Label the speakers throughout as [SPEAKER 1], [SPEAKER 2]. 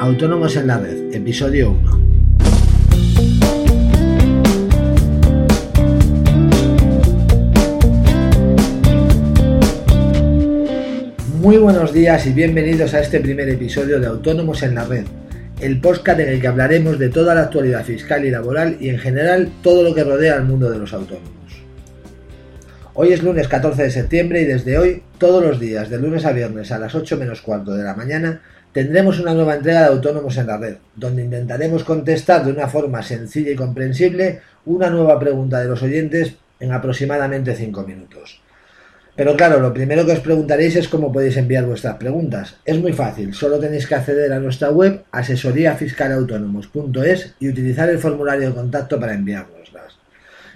[SPEAKER 1] Autónomos en la Red, episodio 1. Muy buenos días y bienvenidos a este primer episodio de Autónomos en la Red, el podcast en el que hablaremos de toda la actualidad fiscal y laboral y en general todo lo que rodea al mundo de los autónomos. Hoy es lunes 14 de septiembre y desde hoy, todos los días, de lunes a viernes a las 8 menos cuarto de la mañana, tendremos una nueva entrega de Autónomos en la Red, donde intentaremos contestar de una forma sencilla y comprensible una nueva pregunta de los oyentes en aproximadamente 5 minutos. Pero claro, lo primero que os preguntaréis es cómo podéis enviar vuestras preguntas. Es muy fácil, solo tenéis que acceder a nuestra web asesoríafiscalautónomos.es y utilizar el formulario de contacto para enviárnoslas.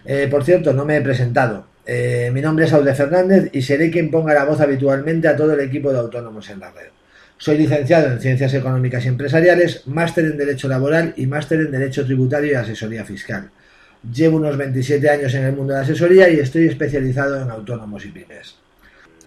[SPEAKER 1] Eh, por cierto, no me he presentado. Eh, mi nombre es Aude Fernández y seré quien ponga la voz habitualmente a todo el equipo de autónomos en la red. Soy licenciado en Ciencias Económicas y Empresariales, máster en Derecho Laboral y máster en Derecho Tributario y Asesoría Fiscal. Llevo unos 27 años en el mundo de la asesoría y estoy especializado en autónomos y pymes.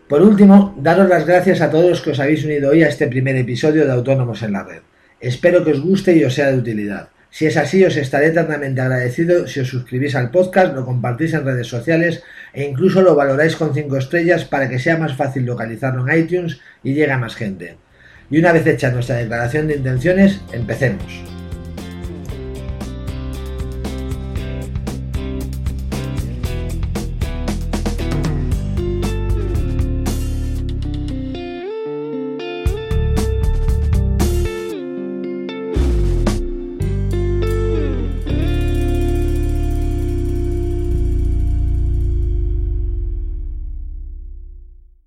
[SPEAKER 1] Por último, daros las gracias a todos los que os habéis unido hoy a este primer episodio de Autónomos en la Red. Espero que os guste y os sea de utilidad. Si es así, os estaré eternamente agradecido si os suscribís al podcast, lo compartís en redes sociales e incluso lo valoráis con 5 estrellas para que sea más fácil localizarlo en iTunes y llegue a más gente. Y una vez hecha nuestra declaración de intenciones, empecemos.